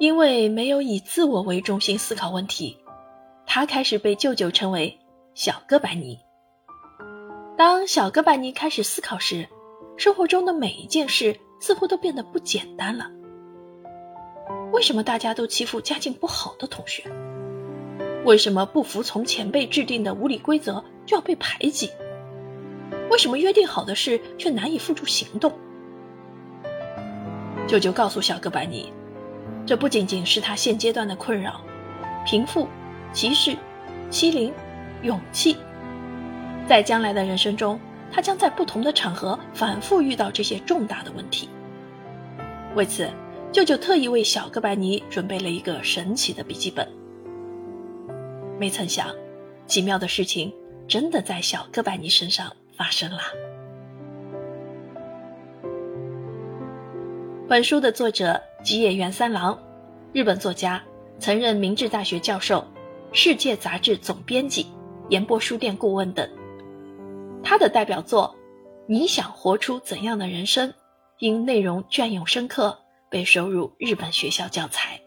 因为没有以自我为中心思考问题，他开始被舅舅称为“小哥白尼”。当小哥白尼开始思考时，生活中的每一件事似乎都变得不简单了。为什么大家都欺负家境不好的同学？为什么不服从前辈制定的无理规则就要被排挤？为什么约定好的事却难以付诸行动？舅舅告诉小哥白尼，这不仅仅是他现阶段的困扰，贫富、歧视、欺凌、勇气，在将来的人生中。他将在不同的场合反复遇到这些重大的问题。为此，舅舅特意为小哥白尼准备了一个神奇的笔记本。没曾想，奇妙的事情真的在小哥白尼身上发生了。本书的作者吉野原三郎，日本作家，曾任明治大学教授、世界杂志总编辑、岩波书店顾问等。他的代表作《你想活出怎样的人生》，因内容隽永深刻，被收入日本学校教材。